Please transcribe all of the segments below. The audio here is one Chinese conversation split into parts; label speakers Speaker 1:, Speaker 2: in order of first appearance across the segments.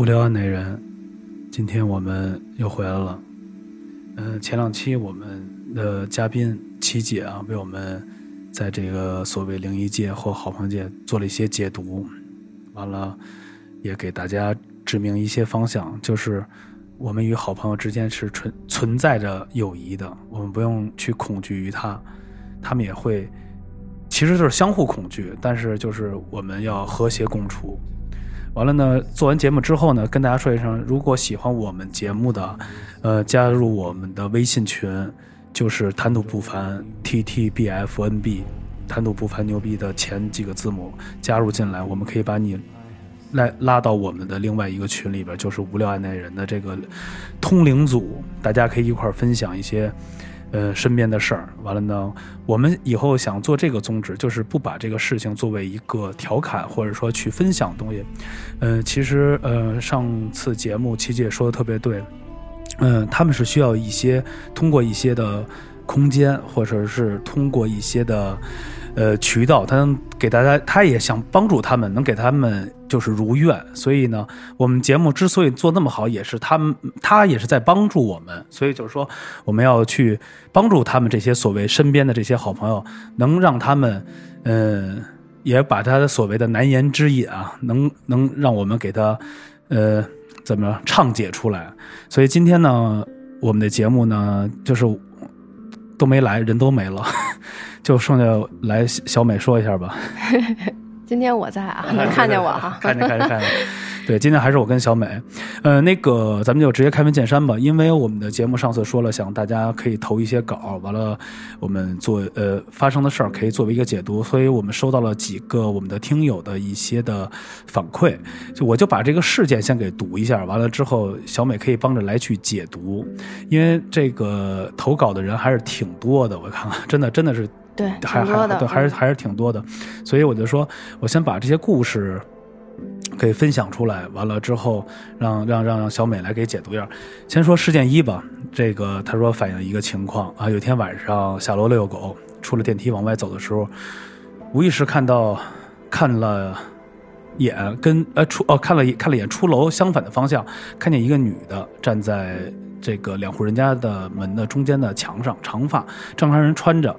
Speaker 1: 无聊案内人，今天我们又回来了。嗯、前两期我们的嘉宾琪姐啊，为我们在这个所谓灵异界或好朋友界做了一些解读，完了也给大家指明一些方向，就是我们与好朋友之间是存存在着友谊的，我们不用去恐惧于他，他们也会，其实就是相互恐惧，但是就是我们要和谐共处。完了呢，做完节目之后呢，跟大家说一声，如果喜欢我们节目的，呃，加入我们的微信群，就是谈吐不凡 T T B F N B，谈吐不凡牛逼的前几个字母加入进来，我们可以把你来拉到我们的另外一个群里边，就是无聊案内人的这个通灵组，大家可以一块儿分享一些。呃，身边的事儿，完了呢，我们以后想做这个宗旨，就是不把这个事情作为一个调侃，或者说去分享东西。呃，其实呃，上次节目琪姐说的特别对，嗯、他们是需要一些通过一些的空间，或者是通过一些的呃渠道，他能给大家，他也想帮助他们，能给他们就是如愿。所以呢，我们节目之所以做那么好，也是他们，他也是在帮助我们。所以就是说，我们要去帮助他们这些所谓身边的这些好朋友，能让他们，嗯、也把他的所谓的难言之隐啊，能能让我们给他，呃，怎么着畅解出来。所以今天呢，我们的节目呢，就是都没来，人都没了，就剩下来小美说一下吧。
Speaker 2: 今天我在啊，能看见我哈。
Speaker 1: 看见看见看见。对，今天还是我跟小美，呃，那个咱们就直接开门见山吧，因为我们的节目上次说了，想大家可以投一些稿，完了我们做呃发生的事儿可以作为一个解读，所以我们收到了几个我们的听友的一些的反馈，就我就把这个事件先给读一下，完了之后小美可以帮着来去解读，因为这个投稿的人还是挺多的，我看看，真的真的是
Speaker 2: 对，
Speaker 1: 还
Speaker 2: 挺多的，
Speaker 1: 还对，还是
Speaker 2: 嗯
Speaker 1: 还是挺多的，所以我就说，我先把这些故事给分享出来，完了之后让让让让小美来给解读一下。先说事件一吧，这个他说反映一个情况啊，有天晚上下楼遛狗，出了电梯往外走的时候，无意识看到看了眼跟呃出哦看了一看了一眼出楼相反的方向，看见一个女的站在这个两户人家的门的中间的墙上，长发，正常人穿着。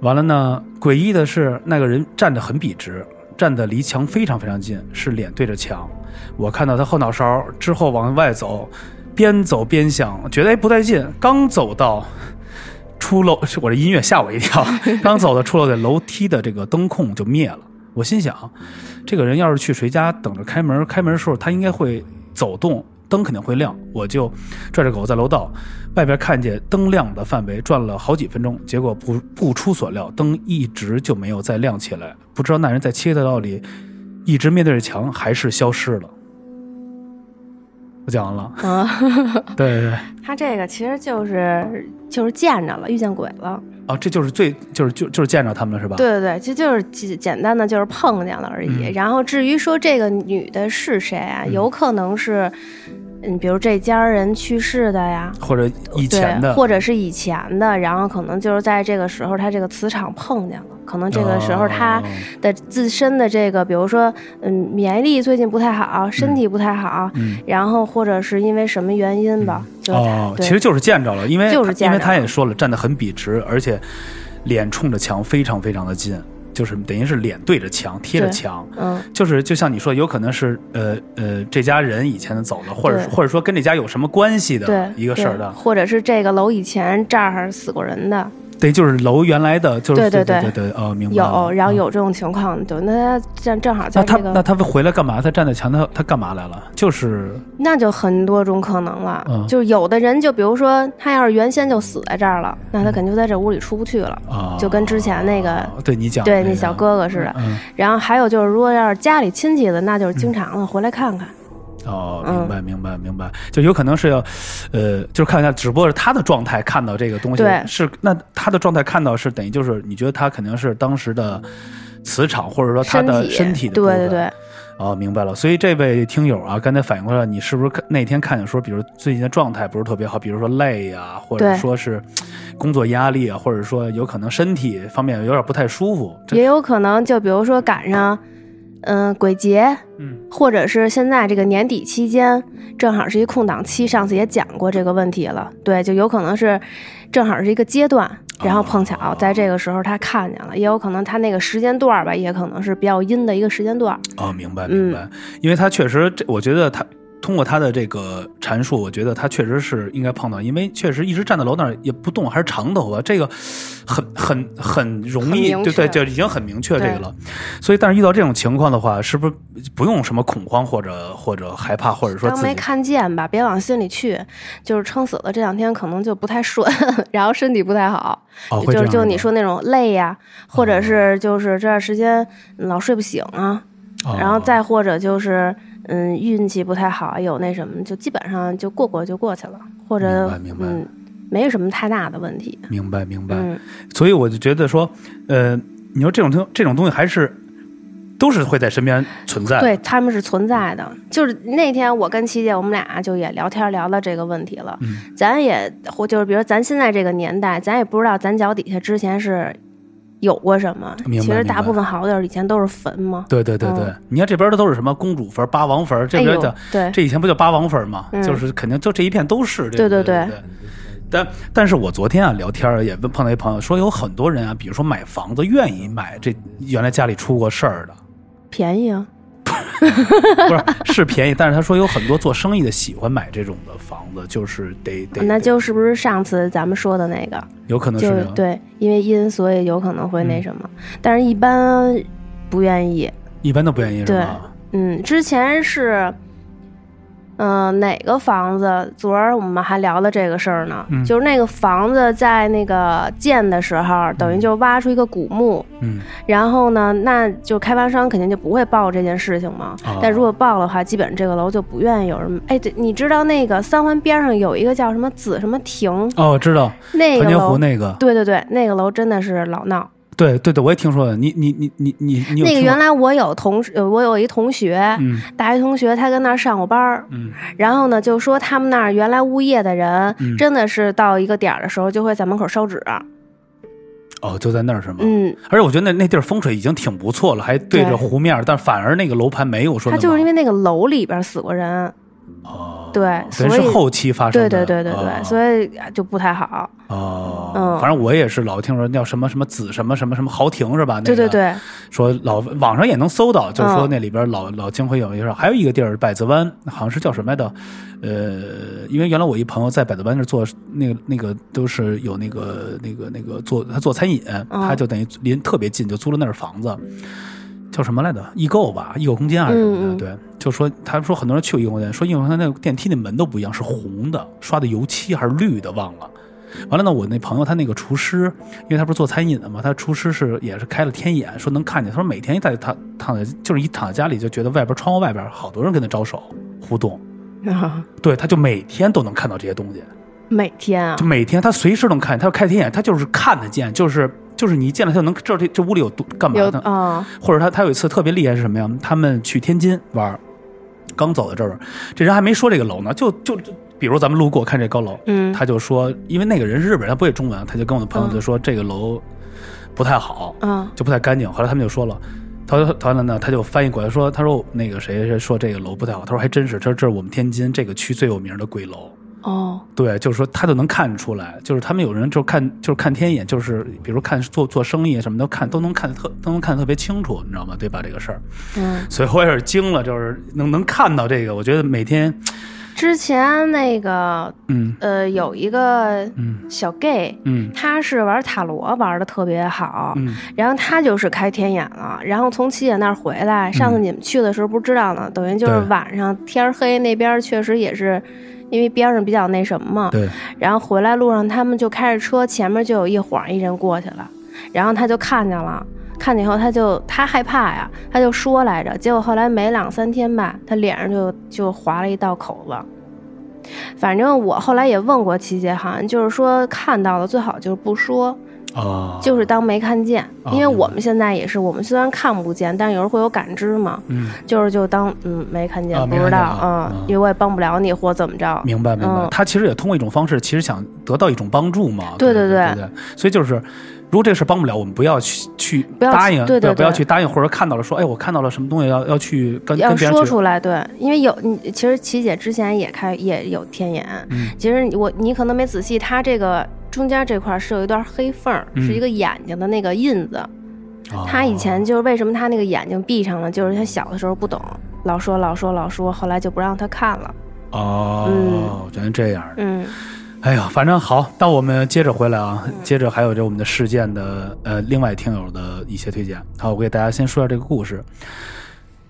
Speaker 1: 完了呢，诡异的是那个人站得很笔直，站得离墙非常非常近，是脸对着墙。我看到他后脑勺之后往外走，边走边想，觉得哎不对劲。刚走到出楼，我这音乐吓我一跳。刚走到出楼的楼梯的这个灯控就灭了。我心想，这个人要是去谁家等着开门，开门的时候他应该会走动，灯肯定会亮。我就拽着狗在楼道外边看见灯亮的范围转了好几分钟，结果不不出所料，灯一直就没有再亮起来。不知道那人在切的道里一直面对着墙，还是消失了。我讲完了，
Speaker 2: 嗯，
Speaker 1: 对对对，
Speaker 2: 他这个其实就是就是见着了，遇见鬼了。
Speaker 1: 啊，这就是最就是就就是见着他们了是吧？
Speaker 2: 对对对，其实就是简简单的就是碰见了而已。
Speaker 1: 嗯
Speaker 2: 然后至于说这个女的是谁啊，
Speaker 1: 嗯
Speaker 2: 有可能是，嗯，比如这家人去世的呀。
Speaker 1: 或者以前的，
Speaker 2: 或者是以前的，然后可能就是在这个时候，他这个磁场碰见了，可能这个时候他
Speaker 1: 哦
Speaker 2: 的自身的这个，比如说，嗯，免疫力最近不太好，身体不太好，
Speaker 1: 嗯
Speaker 2: 然后或者是因为什么原因吧，就是
Speaker 1: 哦，其实就是见着了，因为
Speaker 2: 就是
Speaker 1: 他因为
Speaker 2: 见着了
Speaker 1: 他也说了，站得很笔直，而且脸冲着墙非常非常的近，就是等于是脸对着墙，贴着墙。
Speaker 2: 嗯，
Speaker 1: 就是就像你说，有可能是呃呃这家人以前的走了，或者或者说跟这家有什么关系的，一个事儿的，
Speaker 2: 或者是这个楼以前这儿死过人的，
Speaker 1: 对，就是楼原来的，就是
Speaker 2: 对对对
Speaker 1: 对对对，哦，明白。
Speaker 2: 有，然后
Speaker 1: 嗯
Speaker 2: 有这种情况，对，那他正正好在
Speaker 1: 那他
Speaker 2: 这个，
Speaker 1: 那他回来干嘛？他站在墙，他他干嘛来了？就是
Speaker 2: 那就很多种可能了。
Speaker 1: 嗯
Speaker 2: 就有的人，就比如说他要是原先就死在这儿了，那他肯定就在这屋里出不去了，
Speaker 1: 啊，
Speaker 2: 就跟之前那个
Speaker 1: 对你讲
Speaker 2: 对那小哥哥似的。
Speaker 1: 嗯，
Speaker 2: 然后还有就是，如果要是家里亲戚的，那就是经常的回来看看。
Speaker 1: 哦，
Speaker 2: 嗯。
Speaker 1: 明白明白明白，就有可能是要，呃，就是看一下，只不过是他的状态看到这个东西，
Speaker 2: 对
Speaker 1: 是那他的状态看到是等于就是你觉得他肯定是当时的磁场或者说他的
Speaker 2: 身体
Speaker 1: 的部分
Speaker 2: 对对对，
Speaker 1: 哦，明白了。所以这位听友啊，刚才反映过来，你是不是看那天看见说，比如最近的状态不是特别好，比如说累呀、或者说是工作压力啊，或者说有可能身体方面有点不太舒服，
Speaker 2: 也有可能就比如说赶上，嗯、鬼节，
Speaker 1: 嗯
Speaker 2: 或者是现在这个年底期间，正好是一空档期。上次也讲过这个问题了，对，就有可能是正好是一个阶段，然后碰巧在这个时候他看见了，也有可能他那个时间段儿吧，也可能是比较阴的一个时间段儿。
Speaker 1: 哦，明白
Speaker 2: 嗯
Speaker 1: 明白，因为他确实，这我觉得他通过他的这个阐述，我觉得他确实是应该碰到，因为确实一直站在楼那儿也不动，还是长头发，这个很很很容易，对对，就已经很明确这个了。所以，但是遇到这种情况的话，是不是不用什么恐慌或者或者害怕，或者说
Speaker 2: 当没看见吧，别往心里去，就是撑死了这两天可能就不太顺，然后身体不太好，
Speaker 1: 哦，
Speaker 2: 就是就你说那种累呀、或者是就是这段时间老睡不醒啊，
Speaker 1: 哦。
Speaker 2: 然后再或者就是嗯运气不太好，有那什么，就基本上就过过就过去了，或者嗯没有什么太大的问题。
Speaker 1: 明白明白，
Speaker 2: 嗯，
Speaker 1: 所以我就觉得说，呃，你说这种东这种东西还是都是会在身边存在的，
Speaker 2: 对，他们是存在的。就是那天我跟琪姐我们俩就也聊天聊到这个问题了，
Speaker 1: 嗯
Speaker 2: 咱也或就是比如咱现在这个年代，咱也不知道咱脚底下之前是有过什么。其实大部分好地儿以前都是坟嘛。
Speaker 1: 对对对对，你看这边的都是什么公主坟、八王坟，这边叫、，
Speaker 2: 对，
Speaker 1: 这以前不叫八王坟吗？
Speaker 2: 嗯
Speaker 1: 就是肯定就这一片都是这
Speaker 2: 对对对
Speaker 1: 对对。但但是我昨天啊聊天儿也问碰到一朋友说，有很多人啊，比如说买房子愿意买这原来家里出过事儿的，
Speaker 2: 便宜啊。
Speaker 1: 不是是便宜，但是他说有很多做生意的喜欢买这种的房子，就是得得，
Speaker 2: 那就是不是上次咱们说的那个？
Speaker 1: 有可能是
Speaker 2: 对，因为阴，所以有可能会那
Speaker 1: 嗯
Speaker 2: 什么，但是一般不愿意。
Speaker 1: 一般都不愿意是
Speaker 2: 对
Speaker 1: 吗？
Speaker 2: 嗯，之前是，嗯、哪个房子？昨儿我们还聊了这个事儿呢。
Speaker 1: 嗯
Speaker 2: 就是那个房子在那个建的时候，等于就挖出一个古墓，
Speaker 1: 嗯
Speaker 2: 然后呢，那就开发商肯定就不会报这件事情嘛。
Speaker 1: 哦
Speaker 2: 但如果报的话，基本这个楼就不愿意有人。哎，对，你知道那个三环边上有一个叫什么紫什么亭，
Speaker 1: 哦，我知道
Speaker 2: 那个楼。
Speaker 1: 那个，
Speaker 2: 对对对，那个楼真的是老闹。
Speaker 1: 对对对，我也听说了。你你你你你你
Speaker 2: 那个原来我有同事，呃我有一同学，
Speaker 1: 嗯。
Speaker 2: 大学同学，他跟那儿上过班儿，
Speaker 1: 嗯。
Speaker 2: 然后呢，就说他们那儿原来物业的人，
Speaker 1: 嗯。
Speaker 2: 真的是到一个点儿的时候就会在门口烧纸，
Speaker 1: 哦，就在那儿是吗？
Speaker 2: 嗯，
Speaker 1: 而且我觉得那那地儿风水已经挺不错了，还对着湖面，但反而那个楼盘没有说
Speaker 2: 他就是因
Speaker 1: 为
Speaker 2: 为那个楼里边死过人，
Speaker 1: 哦，
Speaker 2: 对所以是
Speaker 1: 后期发生的，
Speaker 2: 对对对对，
Speaker 1: 哦。
Speaker 2: 所以就不太好，
Speaker 1: 哦，
Speaker 2: 嗯。
Speaker 1: 反正我也是老听说叫什么什么紫什么什么什么豪庭是吧？那个
Speaker 2: 对对对，
Speaker 1: 说老网上也能搜到，就是说
Speaker 2: 嗯。
Speaker 1: 那里边老老经会有一个，还有一个地儿百子湾，好像是叫什么来着？呃，因为原来我一朋友在百子湾那儿做那个那个都是有那个那个那个做他做餐饮，他就等于离特别近，就租了那儿房子。叫什么来着？易购吧，易购空间还是什么的？对，就说他说很多人去过易购空间，说易购空间那个电梯那门都不一样，是红的，刷的油漆还是绿的，忘了。完了呢，我那朋友他那个厨师，因为他不是做餐饮的嘛，他厨师是也是开了天眼，说能看见。他说每天一在他躺在就是一躺在家里就觉得外边窗户外边好多人跟他招手互动，对，他就每天都能看到这些东西，
Speaker 2: 每天啊
Speaker 1: 就，每天他随时能看见，他要开天眼，他就是看得见，就是就是你一进来他就能知道这这屋里有多干嘛的。
Speaker 2: 啊，
Speaker 1: 或者他他有一次特别厉害是什么呀？他们去天津玩，刚走到这儿，这人还没说这个楼呢，就就就比如咱们路过看这高楼，
Speaker 2: 嗯
Speaker 1: 他就说，因为那个人是日本人，他不会中文，他就跟我的朋友就说这个楼不太好，
Speaker 2: 嗯
Speaker 1: 就不太干净。后来他们就说了。他说：“完了呢，他就翻译过来说，他说那个谁谁说这个楼不太好，他说还真是，他说这是我们天津这个区最有名的鬼楼。
Speaker 2: 哦，
Speaker 1: 对，就是说他就能看出来，就是他们有人就看就是看天眼，就是比如看做做生意什么都看都能看得特都能看得特别清楚，你知道吗？对吧？这个事儿，
Speaker 2: 嗯，
Speaker 1: 所以我也是惊了，就是能能看到这个，我觉得每天，
Speaker 2: 之前那个
Speaker 1: 嗯
Speaker 2: 呃有一个
Speaker 1: 嗯
Speaker 2: 小 gay。
Speaker 1: 嗯
Speaker 2: 他是玩塔罗玩的特别好，
Speaker 1: 嗯
Speaker 2: 然后他就是开天眼了，然后从七姐那儿回来。上次你们去的时候不知道呢，等于就是晚上天儿黑，那边确实也是因为边上比较那什么嘛。
Speaker 1: 对，
Speaker 2: 然后回来路上，他们就开着车，前面就有一晃一人过去了，然后他就看见了。看见以后，他就他害怕呀，他就说来着。结果后来没两三天吧，他脸上就就划了一道口子。反正我后来也问过琪姐，好像就是说看到了最好就是不说，
Speaker 1: 啊，
Speaker 2: 就是当没看见，
Speaker 1: 哦
Speaker 2: 因为我们现在也是，我们虽然看不见，但有时候会有感知嘛，
Speaker 1: 嗯，
Speaker 2: 就是就当嗯没看见，不知道，
Speaker 1: 啊
Speaker 2: 嗯
Speaker 1: 嗯，
Speaker 2: 因为我也帮不了你或怎么着，
Speaker 1: 明白明白。
Speaker 2: 嗯
Speaker 1: 他其实也通过一种方式，其实想得到一种帮助嘛。
Speaker 2: 对对
Speaker 1: 对
Speaker 2: 对
Speaker 1: 对，所以就是如果这个事帮不了，我们不要去去
Speaker 2: 不要去
Speaker 1: 答应，
Speaker 2: 对对
Speaker 1: 不要去答应，或者看到了说，哎，我看到了什么东西，要要去跟
Speaker 2: 要
Speaker 1: 跟别人，
Speaker 2: 说出来，对，因为有你，其实琪姐之前也开也有天眼，
Speaker 1: 嗯。
Speaker 2: 其实我你可能没仔细，它这个中间这块儿是有一段黑缝是一个眼睛的那个印子。
Speaker 1: 哦。
Speaker 2: 他以前就是为什么他那个眼睛闭上了，就是他小的时候不懂，老说老说老说，后来就不让他看了。
Speaker 1: 哦，原来这样。的。
Speaker 2: 嗯
Speaker 1: 哎呀，反正好，那我们接着回来啊，接着还有这我们的事件的呃另外听友的一些推荐。好，我给大家先说下这个故事。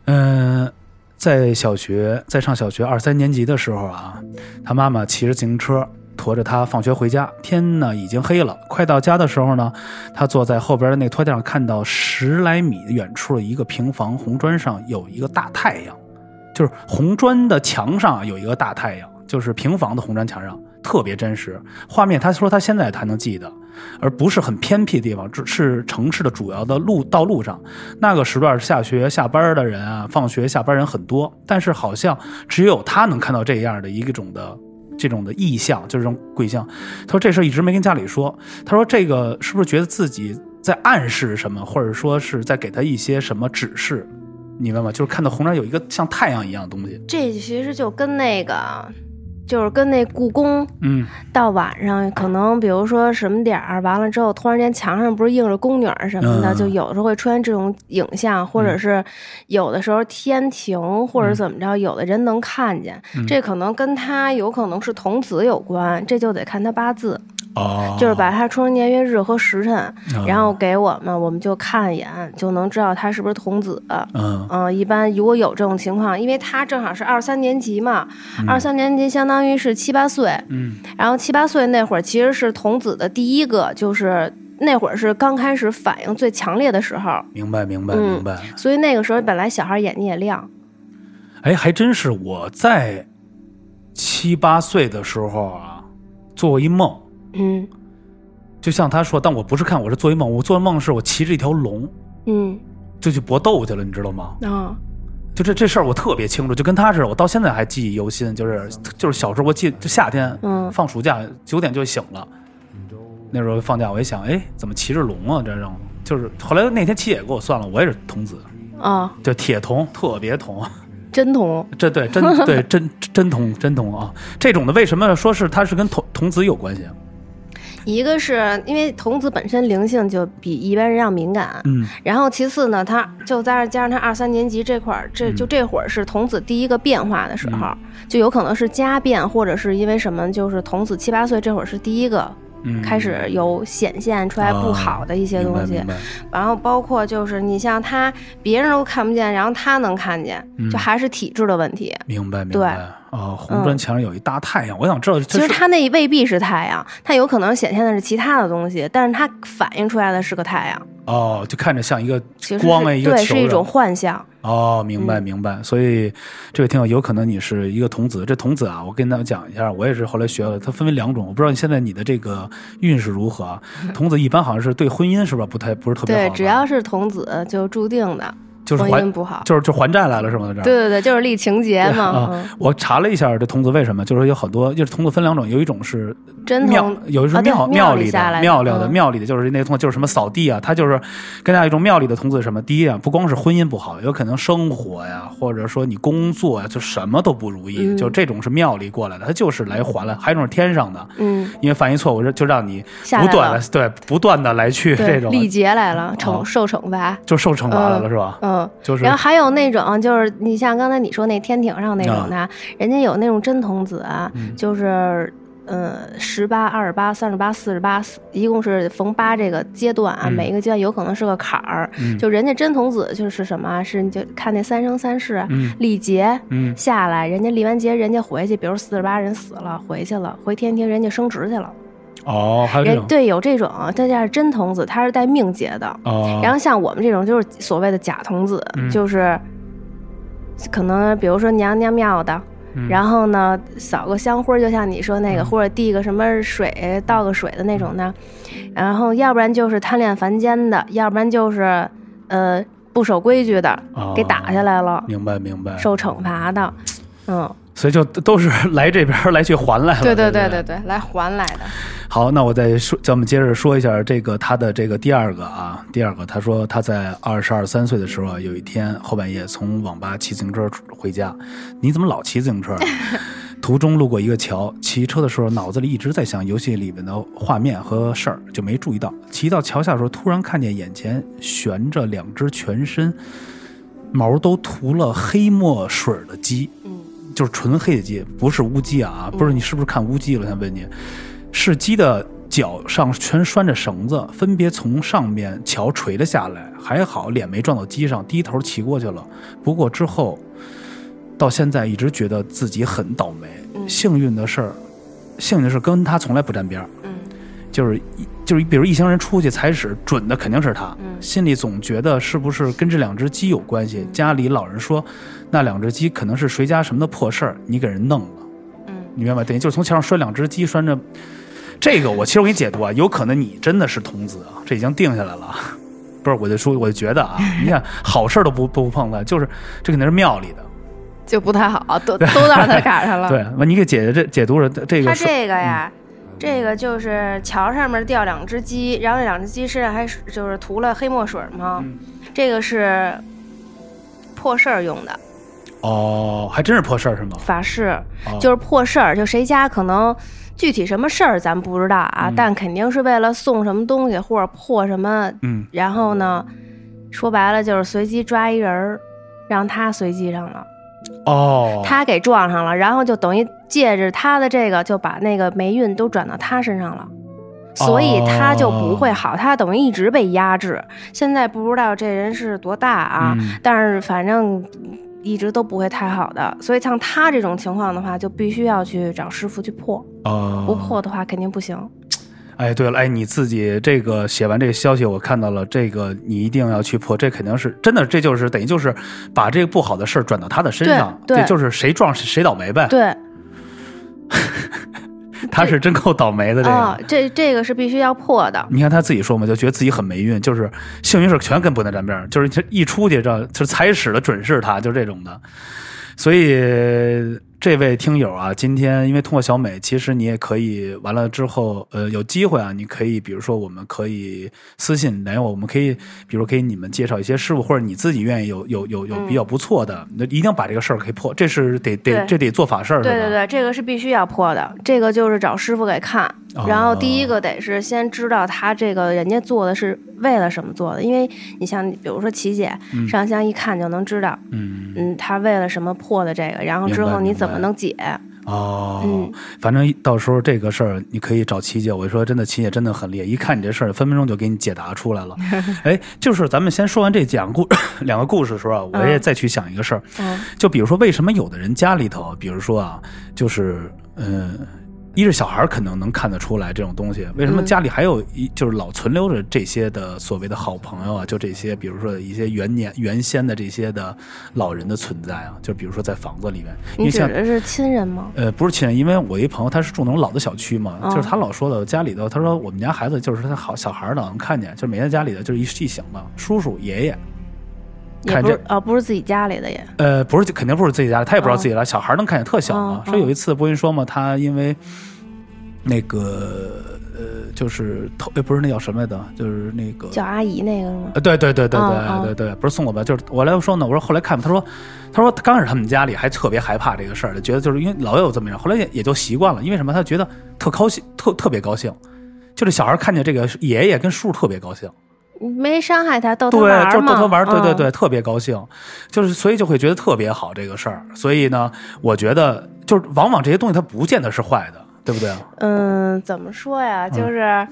Speaker 1: 嗯、在小学在上小学二三年级的时候啊，他妈妈骑着自行车驮着他放学回家，天呢已经黑了。快到家的时候呢，他坐在后边的那个拖垫上，看到十来米远处的一个平房红砖上有一个大太阳，就是红砖的墙上有一个大太阳，就是平房的红砖墙上，特别真实。画面他说他现在还能记得，而不是很偏僻的地方，只是城市的主要的路道路上。那个时段下学下班的人啊，放学下班人很多，但是好像只有他能看到这样的一种的。这种的意象，就是这种鬼象。他说这事儿一直没跟家里说。他说这个是不是觉得自己在暗示什么，或者说是在给他一些什么指示？你明白吗？就是看到红砖有一个像太阳一样的东西。
Speaker 2: 这其实就跟那个，就是跟那故宫
Speaker 1: 嗯。
Speaker 2: 到晚上，可能比如说什么点儿，完了之后，突然间墙上不是映着宫女儿什么的，
Speaker 1: 嗯。
Speaker 2: 就有时候会出现这种影像，或者是有的时候天庭或者怎么着，有的人能看见，
Speaker 1: 嗯。
Speaker 2: 这可能跟他有可能是童子有关，这就得看他八字，
Speaker 1: 哦，
Speaker 2: 就是把他出生年月日和时辰，
Speaker 1: 哦
Speaker 2: 然后给我们，我们就看一眼，就能知道他是不是童子。
Speaker 1: 嗯。
Speaker 2: 嗯，一般如果有这种情况，因为他正好是二三年级嘛，二三年级相当于是七八岁，
Speaker 1: 嗯。
Speaker 2: 然后七八岁那会儿其实是童子的第一个，就是那会儿是刚开始反应最强烈的时候，
Speaker 1: 明白明白
Speaker 2: 嗯
Speaker 1: 明白。
Speaker 2: 所以那个时候本来小孩眼睛也亮，
Speaker 1: 哎，还真是我在七八岁的时候啊，做过一梦，
Speaker 2: 嗯
Speaker 1: 就像他说，但我不是看，我是做一梦。我做的梦是我骑着一条龙，
Speaker 2: 嗯
Speaker 1: 就去搏斗去了，你知道吗？
Speaker 2: 啊
Speaker 1: 就这这事儿我特别清楚，就跟他似的，我到现在还记忆犹新。就是就是小时候我记，就夏天
Speaker 2: 嗯
Speaker 1: 放暑假九点就醒了，那时候放假我一想，哎，怎么骑着龙啊？这种就是后来那天七姐给我算了，我也是童子，
Speaker 2: 啊，
Speaker 1: 就铁童，特别童。
Speaker 2: 真童，
Speaker 1: 这对真对真真童真童啊，这种的为什么说是它是跟童童子有关系啊？
Speaker 2: 一个是因为童子本身灵性就比一般人要敏感，
Speaker 1: 嗯
Speaker 2: 然后其次呢，他就在加上他二三年级这块儿，这
Speaker 1: 嗯
Speaker 2: 就这会儿是童子第一个变化的时候，就有可能是家变，或者是因为什么，就是童子七八岁这会儿是第一个
Speaker 1: 嗯，
Speaker 2: 开始有显现出来不好的一些东西，然后包括就是你像他别人都看不见，然后他能看见，
Speaker 1: 嗯
Speaker 2: 就还是体质的问题。
Speaker 1: 明白明
Speaker 2: 对
Speaker 1: 白啊！红砖墙上有一大太阳，我想知道
Speaker 2: 其实它那未必是太阳，它有可能显现的是其他的东西，但是它反映出来的是个太阳，
Speaker 1: 哦，就看着像一个光一个球对
Speaker 2: 是一种幻象。
Speaker 1: 哦，明白
Speaker 2: 嗯
Speaker 1: 明白。所以这位听友有可能你是一个童子，这童子啊，我跟大家讲一下，我也是后来学了，它分为两种，我不知道你现在你的这个运势如何啊？童子一般好像是对婚姻是吧？不太不是特别好
Speaker 2: 对，只要是童子就注定的
Speaker 1: 就是还
Speaker 2: 婚姻不好。
Speaker 1: 就是就还债来了是吗？在这儿
Speaker 2: 对对对，就是立情节嘛。
Speaker 1: 啊
Speaker 2: 嗯，
Speaker 1: 我查了一下这童子为什么，就是有很多，就是童子分两种，有一种是庙
Speaker 2: 真童，
Speaker 1: 有一种庙
Speaker 2: 庙
Speaker 1: 里的庙里的
Speaker 2: 嗯
Speaker 1: 庙里的，就是那个童子就是什么扫地啊，他就是跟大家一种庙里的童子什么？第一啊，不光是婚姻不好，有可能生活呀，或者说你工作呀，就什么都不如意，
Speaker 2: 嗯
Speaker 1: 就这种是庙里过来的，他就是来还了。还有一种是天上的，
Speaker 2: 嗯，
Speaker 1: 因为犯一错误就让你不断的，对不断的来去这，种，
Speaker 2: 历劫来了，
Speaker 1: 哦
Speaker 2: 惩受惩罚。
Speaker 1: 就受惩罚来了
Speaker 2: 嗯
Speaker 1: 是吧？
Speaker 2: 嗯，
Speaker 1: 就是
Speaker 2: 然后还有那种，就是你像刚才你说那天庭上那种的，人家有那种真童子啊，
Speaker 1: 嗯
Speaker 2: 就是呃十八、二十八、三十八、四十八，一共是逢八这个阶段啊，
Speaker 1: 嗯
Speaker 2: 每一个阶段有可能是个坎儿。
Speaker 1: 嗯
Speaker 2: 就人家真童子就是什么啊，是你就看那三生三世。
Speaker 1: 嗯
Speaker 2: 历劫
Speaker 1: 嗯
Speaker 2: 下来，人家历完劫，人家回去，比如四十八人死了，回去了，回天庭，人家升职去了。
Speaker 1: 哦，还有这种。
Speaker 2: 对有这种，这叫真童子，他是带命劫的。
Speaker 1: 哦，
Speaker 2: 然后像我们这种就是所谓的假童子，
Speaker 1: 嗯。
Speaker 2: 就是可能比如说娘娘庙的，
Speaker 1: 嗯。
Speaker 2: 然后呢扫个香灰儿，就像你说那个，
Speaker 1: 嗯。
Speaker 2: 或者递个什么水，倒个水的那种的，然后要不然就是贪恋凡间的，要不然就是呃不守规矩的，
Speaker 1: 哦。
Speaker 2: 给打下来了，
Speaker 1: 明白明白，
Speaker 2: 受惩罚的，嗯，
Speaker 1: 所以就都是来这边来去还来了。
Speaker 2: 对
Speaker 1: 对
Speaker 2: 对对对对，来还来的。
Speaker 1: 好，那我再说，咱们接着说一下这个他的这个第二个啊，第二个，他说他在二十二三岁的时候啊，有一天后半夜从网吧骑自行车回家，你怎么老骑自行车？途中路过一个桥，骑车的时候脑子里一直在想游戏里面的画面和事儿，就没注意到。骑到桥下的时候，突然看见眼前悬着两只全身毛都涂了黑墨水的鸡，
Speaker 2: 嗯，
Speaker 1: 就是纯黑的鸡，不是乌鸡啊，不是你是不是看乌鸡了？我想问你，是鸡的脚上全拴着绳子，分别从上面桥垂了下来，还好脸没撞到鸡上，低头骑过去了。不过之后到现在一直觉得自己很倒霉，
Speaker 2: 嗯
Speaker 1: 幸运的事儿，幸运的是跟他从来不沾边儿，
Speaker 2: 嗯
Speaker 1: 就是一就是比如一行人出去踩屎，准的肯定是他，
Speaker 2: 嗯
Speaker 1: 心里总觉得是不是跟这两只鸡有关系？家里老人说，那两只鸡可能是谁家什么的破事儿，你给人弄了。
Speaker 2: 嗯
Speaker 1: 你明白吗？等于就是从墙上摔两只鸡，拴着。这个我其实我给你解读啊，有可能你真的是童子啊，这已经定下来了。不是，我就说，我就觉得啊，你看 好事儿都不不碰它，就是这肯定是庙里的。
Speaker 2: 就不太好，都都到他赶上了。
Speaker 1: 对，完你给解这解读了这个
Speaker 2: 他
Speaker 1: 是
Speaker 2: 这个呀，这个就是桥上面掉两只鸡，然后这两只鸡身上还就是涂了黑墨水嘛。
Speaker 1: 嗯
Speaker 2: 这个是破事儿用的
Speaker 1: 哦，还真是破事儿是吗？
Speaker 2: 法事，
Speaker 1: 哦
Speaker 2: 就是破事儿，就谁家可能。具体什么事儿咱不知道啊，
Speaker 1: 嗯
Speaker 2: 但肯定是为了送什么东西或者破什么，
Speaker 1: 嗯
Speaker 2: 然后呢，说白了就是随机抓一人儿，让他随机上了，
Speaker 1: 哦，
Speaker 2: 他给撞上了，然后就等于借着他的这个就把那个霉运都转到他身上了。所以他就不会好，他等于一直被压制。现在不知道这人是多大啊，
Speaker 1: 嗯
Speaker 2: 但是反正一直都不会太好的。所以像他这种情况的话，就必须要去找师傅去破，
Speaker 1: 哦，
Speaker 2: 不破的话肯定不行。
Speaker 1: 哎，对了，哎，你自己这个写完这个消息，我看到了，这个你一定要去破，这肯定是真的，这就是等于就是把这个不好的事儿转到他的身上，
Speaker 2: 对对
Speaker 1: 就是谁撞谁谁倒霉呗。
Speaker 2: 对，
Speaker 1: 他是真够倒霉的这个。
Speaker 2: 啊、这这个是必须要破的。
Speaker 1: 你看他自己说嘛，就觉得自己很霉运，就是幸运事全跟不能沾边儿，就是一出去这就是踩屎的准是他，就这种的。所以这位听友啊，今天因为通过小美，其实你也可以完了之后，呃，有机会啊，你可以比如说我们可以私信来我，我们可以比如给你们介绍一些师傅，或者你自己愿意有有有有比较不错的，那、一定把这个事儿给破，这是得得这得做法事儿，
Speaker 2: 对对对，这个是必须要破的。这个就是找师傅给看，
Speaker 1: 哦。
Speaker 2: 然后第一个得是先知道他这个人家做的是为了什么做的，因为你像比如说琪姐
Speaker 1: 嗯。
Speaker 2: 上香一看就能知道，
Speaker 1: 嗯。
Speaker 2: 嗯，他为了什么破的这个，然后之后你怎么能解？
Speaker 1: 哦，
Speaker 2: 嗯
Speaker 1: 反正到时候这个事儿你可以找琪姐，我说真的，琪姐真的很厉害，一看你这事儿，分分钟就给你解答出来了。哎，就是咱们先说完这讲故两个故事的时候啊，我也
Speaker 2: 嗯
Speaker 1: 再去想一个事儿，
Speaker 2: 嗯
Speaker 1: 就比如说为什么有的人家里头，比如说啊，就是嗯。一是小孩儿可能能看得出来这种东西，为什么
Speaker 2: 嗯
Speaker 1: 家里还有一就是老存留着这些的所谓的好朋友啊？就这些，比如说一些元年原先的这些的老人的存在啊，就比如说在房子里面，
Speaker 2: 你指的是亲人吗？
Speaker 1: 呃，不是亲人，因为我一朋友他是住那种老的小区嘛，
Speaker 2: 哦
Speaker 1: 就是他老说的家里头，他说我们家孩子就是他好小孩儿老能看见，就是每天家里的就是一一醒了，叔叔爷爷，看这
Speaker 2: 啊不是哦，不是自己家里的也。
Speaker 1: 呃，不是肯定不是自己家里，他也不知道自己家，小孩能看见特小嘛。
Speaker 2: 哦
Speaker 1: 说有一次不跟你说嘛，他因为那个呃，就是头呃不是那叫什么来着，就是那个
Speaker 2: 叫阿姨那个是吗？
Speaker 1: 呃，对对对对
Speaker 2: 嗯
Speaker 1: 对
Speaker 2: 嗯
Speaker 1: 对对，不是送我吧？就是我来说呢，我说后来看他说，他说刚开始他们家里还特别害怕这个事儿，觉得就是因为老有这么人，后来也也就习惯了，因为什么？他觉得特高兴，特特别高兴，就这小孩看见这个爷爷跟叔叔特别高兴，
Speaker 2: 没伤害他，逗他
Speaker 1: 对，就
Speaker 2: 玩。
Speaker 1: 逗他玩儿，对对
Speaker 2: 嗯
Speaker 1: 对，特别高兴，就是所以就会觉得特别好这个事儿，所以呢，我觉得就是往往这些东西它不见得是坏的，对不对？
Speaker 2: 嗯，怎么说呀？就是，嗯，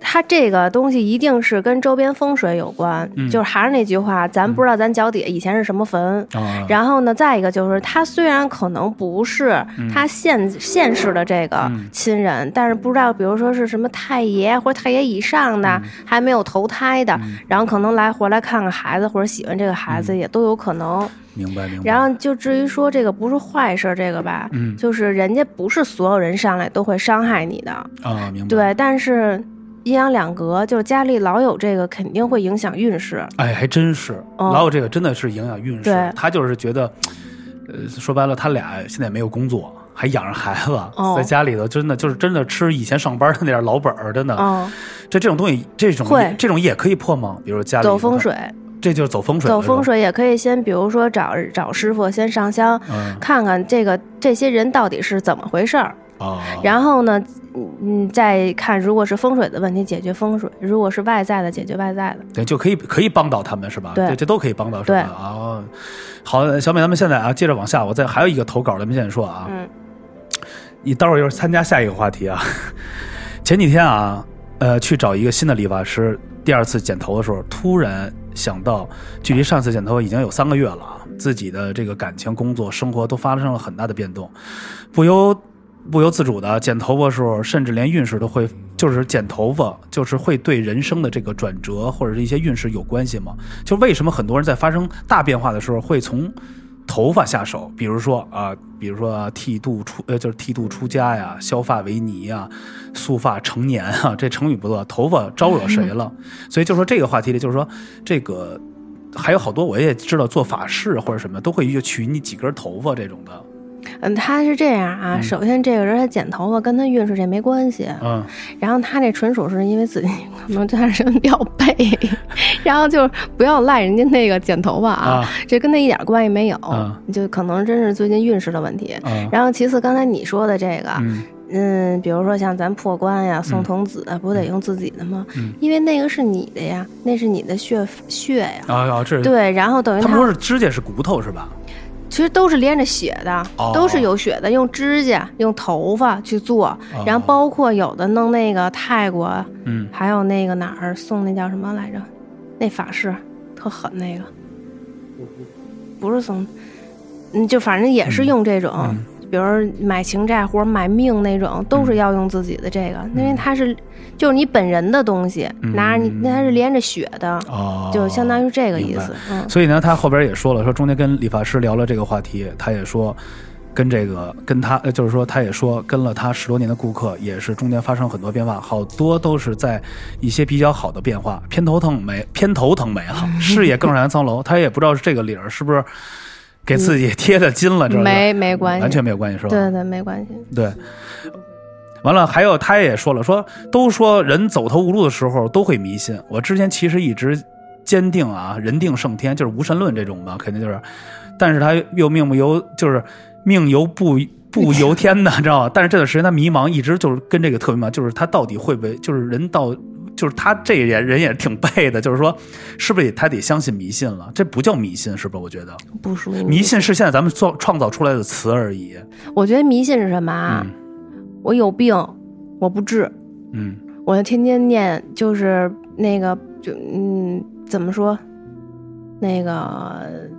Speaker 2: 它这个东西一定是跟周边风水有关。
Speaker 1: 嗯
Speaker 2: 就是还是那句话，咱不知道咱脚底下以前是什么坟。
Speaker 1: 啊，
Speaker 2: 然后呢，再一个就是，他虽然可能不是他现、现世的这个
Speaker 1: 嗯
Speaker 2: 亲人，但是不知道，比如说是什么太爷或者太爷以上的，
Speaker 1: 嗯
Speaker 2: 还没有投胎的，然后可能来回来看看孩子或者喜欢这个孩
Speaker 1: 嗯
Speaker 2: 子，也都有可能。
Speaker 1: 明白明白。
Speaker 2: 然后就至于说这个不是坏事儿，这个吧，
Speaker 1: 嗯
Speaker 2: 就是人家不是所有人上来都会伤害你的，
Speaker 1: 啊，明白。
Speaker 2: 对，但是阴阳两隔，就是家里老有这个，肯定会影响运势。
Speaker 1: 哎，还真是，
Speaker 2: 哦
Speaker 1: 老有这个真的是影响运势
Speaker 2: 对。
Speaker 1: 他就是觉得，呃，说白了，他俩现在也没有工作，还养着孩子，
Speaker 2: 哦
Speaker 1: 在家里头真的就是真的吃以前上班的那点老本儿，真的。
Speaker 2: 嗯，
Speaker 1: 这这种东西，这种
Speaker 2: 会
Speaker 1: 这种也可以破吗？比如家里
Speaker 2: 走风，水，
Speaker 1: 这就是走风水，
Speaker 2: 走风。水也可以先，比如说找找师傅先上香，
Speaker 1: 嗯
Speaker 2: 看看这个这些人到底是怎么回事儿。
Speaker 1: 哦，
Speaker 2: 然后呢，嗯，再看如果是风水的问题，解决风水；如果是外在的，解决外在的。
Speaker 1: 对，就可以可以帮到他们是吧？
Speaker 2: 对
Speaker 1: 这这都可以帮到是吧？
Speaker 2: 啊
Speaker 1: 哦，好，小美，咱们现在啊，接着往下，我再还有一个投稿，咱们现在说啊，
Speaker 2: 嗯
Speaker 1: 你待会儿又是参加下一个话题啊。前几天啊，呃，去找一个新的理发师，第二次剪头的时候，突然想到，距离上次剪头发已经有三个月了，自己的这个感情、工作、生活都发生了很大的变动，不由不由自主的剪头发的时候，甚至连运势都会，就是剪头发，就是会对人生的这个转折或者是一些运势有关系吗？就为什么很多人在发生大变化的时候会从头发下手，比如说啊，比如说、剃度出呃，就是剃度出家呀，削发为尼呀，束发成年啊，这成语不错，头发招惹谁了？所以就说这个话题里，就是说这个还有好多我也知道做法事或者什么都会去取你几根头发这种的，
Speaker 2: 嗯，他是这样啊，
Speaker 1: 嗯
Speaker 2: 首先这个人他剪头发跟他运势这没关系，
Speaker 1: 嗯
Speaker 2: 然后他这纯属是因为自己可能他人 比较背，然后就不要赖人家那个剪头发啊，
Speaker 1: 啊
Speaker 2: 这跟他一点关系没有，
Speaker 1: 啊
Speaker 2: 就可能真是最近运势的问题。
Speaker 1: 嗯
Speaker 2: 然后其次，刚才你说的这个，
Speaker 1: 嗯
Speaker 2: 嗯，比如说像咱破关呀、送童子啊，不得用自己的吗？
Speaker 1: 嗯
Speaker 2: 因为那个是你的呀，那是你的血血呀。
Speaker 1: 啊啊，这
Speaker 2: 对，然后等于
Speaker 1: 他们
Speaker 2: 他
Speaker 1: 说是指甲是骨头是吧？
Speaker 2: 其实都是连着血的，
Speaker 1: 哦。
Speaker 2: 都是有血的，用指甲、用头发去做，然后包括有的弄那个泰国，
Speaker 1: 嗯。
Speaker 2: 还有那个哪儿送那叫什么来着？那法式特狠那个，不是送，嗯，就反正也是用这种，
Speaker 1: 嗯
Speaker 2: 比如买情债或者买命那种，都是要用自己的这个，因为它是就是你本人的东西，
Speaker 1: 嗯
Speaker 2: 拿着你那它是连着血的，
Speaker 1: 哦，
Speaker 2: 就相当于这个意思，嗯。
Speaker 1: 所以呢，他后边也说了，说中间跟理发师聊了这个话题，他也说，跟这个跟他，呃就是说他也说，跟了他十多年的顾客，也是中间发生很多变化，好多都是在一些比较好的变化，偏头疼没偏头疼没了，视野更上一层楼。他也不知道是这个理儿是不是给自己贴的金了，这是
Speaker 2: 没没关系，
Speaker 1: 完全没有关系，是吧？
Speaker 2: 对对没关系。
Speaker 1: 对。完了，还有他也说了，说都说人走投无路的时候都会迷信。我之前其实一直坚定啊，人定胜天，就是无神论这种吧，肯定就是。但是他又命不由，就是命由不不由天的，知道吧？但是这段时间他迷茫，一直就是跟这个特别迷茫，就是他到底会不会，就是人到，就是他这也人也挺背的，就是说，是不是他得相信迷信了？这不叫迷信，是不是？我觉得
Speaker 2: 不属于
Speaker 1: 迷信是现在咱们创创造出来的词而已。
Speaker 2: 我觉得迷信是什么啊？
Speaker 1: 嗯
Speaker 2: 我有病，我不治，
Speaker 1: 嗯
Speaker 2: 我就天天念，就是那个，就嗯，怎么说？那个